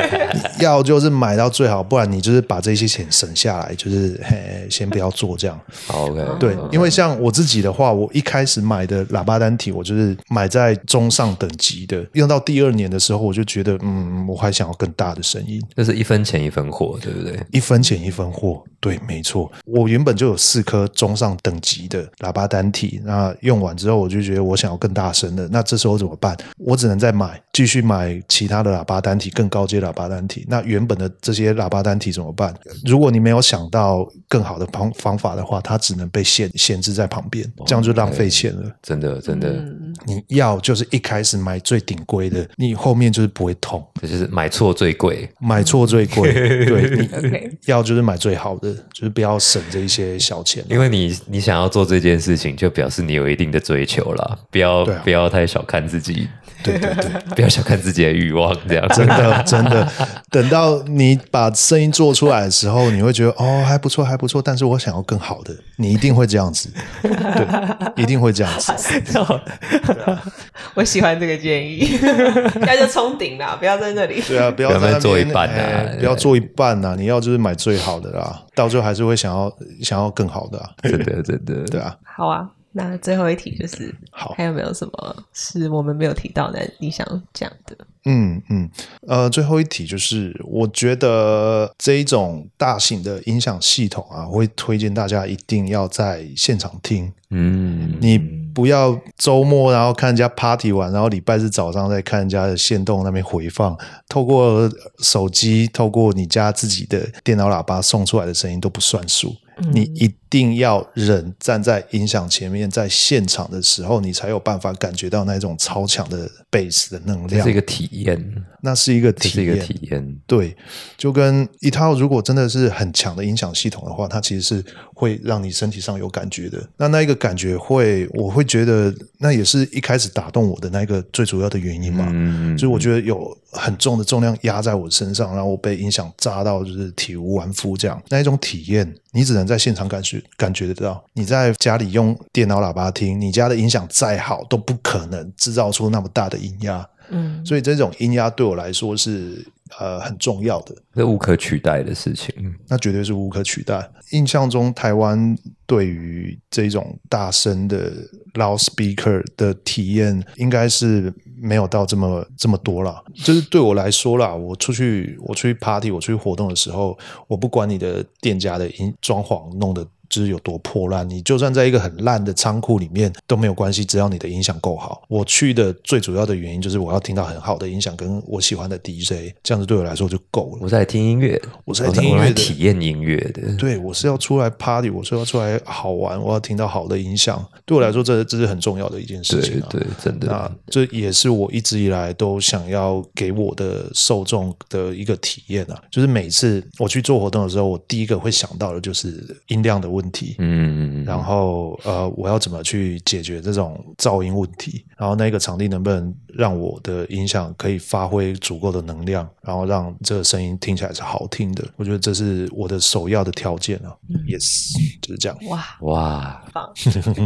要就是买到最好，不然你就是把这些钱省下来，就是嘿，先不要做这样。好 OK，对，因为像我自己的话，我一开始买的喇叭单体，我就是买在中上等级的，用到第二年的时候，我就觉得，嗯，我还想要更大的声音，就是一分钱一分货，对不对？一分钱一分货。对，没错，我原本就有四颗中上等级的喇叭单体，那用完之后，我就觉得我想要更大声的，那这时候怎么办？我只能再买，继续买其他的喇叭单体，更高阶喇叭单体。那原本的这些喇叭单体怎么办？如果你没有想到更好的方方法的话，它只能被限限制在旁边，这样就浪费钱了。真的真的，嗯，你要就是一开始买最顶规的，你后面就是不会痛。这就是买错最贵。买错最贵，对，你要就是买最好的，就是不要省这一些小钱。因为你你想要做这件事情，就表示你有一定的追求了，不要、对啊。不要太小看自己，对对对，不要小看自己的欲望，这样。真的真的，等到你把声音做出来的时候，你会觉得哦还不错还不错，但是我想要更好的，你一定会这样子，对，一定会这样子。我喜欢这个建议，那就冲顶啦，不要在那里。对啊，不要做一半啊。哎不要做一半呐、你要就是买最好的啦，到最后还是会想要想要更好的、啊，真的真的。对啊。好啊，那最后一题就是，好。还有没有什么是我们没有提到的，你想讲的？嗯嗯，呃，最后一题就是，我觉得这一种大型的音响系统啊，我会推荐大家一定要在现场听，嗯，你不要周末然后看人家 party 完，然后礼拜日早上再看人家的线动那边回放，透过手机，透过你家自己的电脑喇叭送出来的声音都不算数。你一定要人站在音响前面，在现场的时候，你才有办法感觉到那种超强的贝斯的能量这是一。个体验，那是一个体验是一个验，体验。对，就跟一套如果真的是很强的音响系统的话，它其实是会让你身体上有感觉的。那那一个感觉会，我会觉得那也是一开始打动我的那个最主要的原因嘛。嗯，就是我觉得有很重的重量压在我身上，然后我被音响扎到，就是体无完肤这样。那一种体验，你只能在现场感觉感觉得到。你在家里用电脑喇叭听，你家的音响再好，都不可能制造出那么大的音压。嗯，所以这种音压对我来说是呃很重要的。这无可取代的事情。嗯那绝对是无可取代。印象中，台湾对于这种大声的 loudspeaker 的体验，应该是没有到这么这么多啦。就是对我来说啦，我出去我出去 party，我出去活动的时候，我不管你的店家的音装潢弄得。就是有多破烂，你就算在一个很烂的仓库里面都没有关系，只要你的音响够好。我去的最主要的原因就是我要听到很好的音响，跟我喜欢的 DJ，这样子对我来说就够了。我在听音乐，我是来听音乐体验音乐的。对，我是要出来 party，我是要出来好玩，我要听到好的音响。对我来说，这这是很重要的一件事情啊。对对，真那的，这也是我一直以来都想要给我的受众的一个体验啊，就是每次我去做活动的时候，我第一个会想到的就是音量的问题。嗯，然后呃，我要怎么去解决这种噪音问题？然后那个场地能不能让我的音响可以发挥足够的能量，然后让这个声音听起来是好听的？我觉得这是我的首要的条件啊。Yes，就是这样，哇，哇，棒！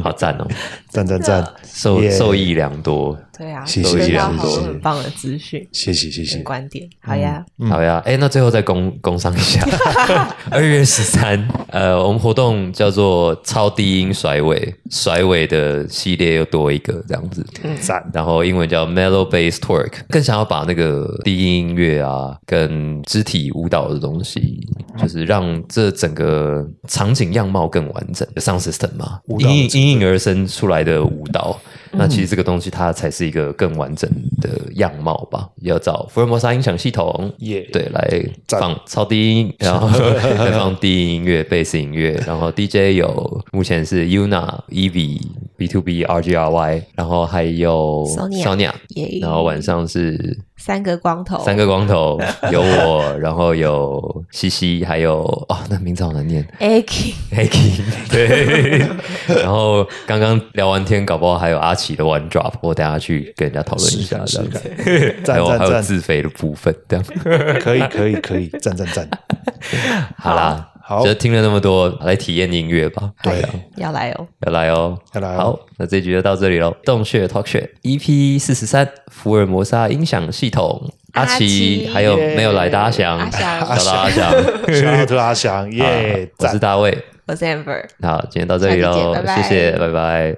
好赞哦，赞赞赞，受受益良多。对啊，谢谢得到好谢谢多很棒的资讯谢谢谢谢跟。观点。好呀，好呀，哎，那最后再工工商一下，二月十三，呃，我们活动叫做超低音甩尾，甩尾的系列又多一个这样子，赞，然后英文叫 Mellow Bass Twerk，更想要把那个低音音乐啊跟肢体舞蹈的东西就是让这整个场景样貌更完整。的 sound system 嘛，舞蹈因应运而生出来的舞蹈。那其实这个东西它才是一个更完整的样貌吧。要找福尔摩沙音响系统，耶。对，来放超低音，然后 再放低音音乐、贝斯音乐，然后 DJ 有目前是 Yuna、Evie、B to B、RGRY，然后还有 Sonia 然后晚上是三个光头，三个光头，有我，然后有西西，还有哦，那名字好难念，Aki，Aki，对。然后刚刚聊完天，搞不好还有阿奇的 One Drop，我等下去跟人家讨论一下，这样子。还有还有自肥的部分，这样。可以可以可以，赞赞赞。好啦，好。就听了那么多，来体验音乐吧。对。啊。要来哦，要来哦，要来哦。好，那这局就到这里喽。洞穴 Talk 穴 EP 四十三，福尔摩沙音响系统，阿阿奇奇还有没有来的阿翔，阿翔小到阿翔，小阿翔，耶，我是。大卫。我是 Amber。好，今天到这里喽谢谢，拜拜。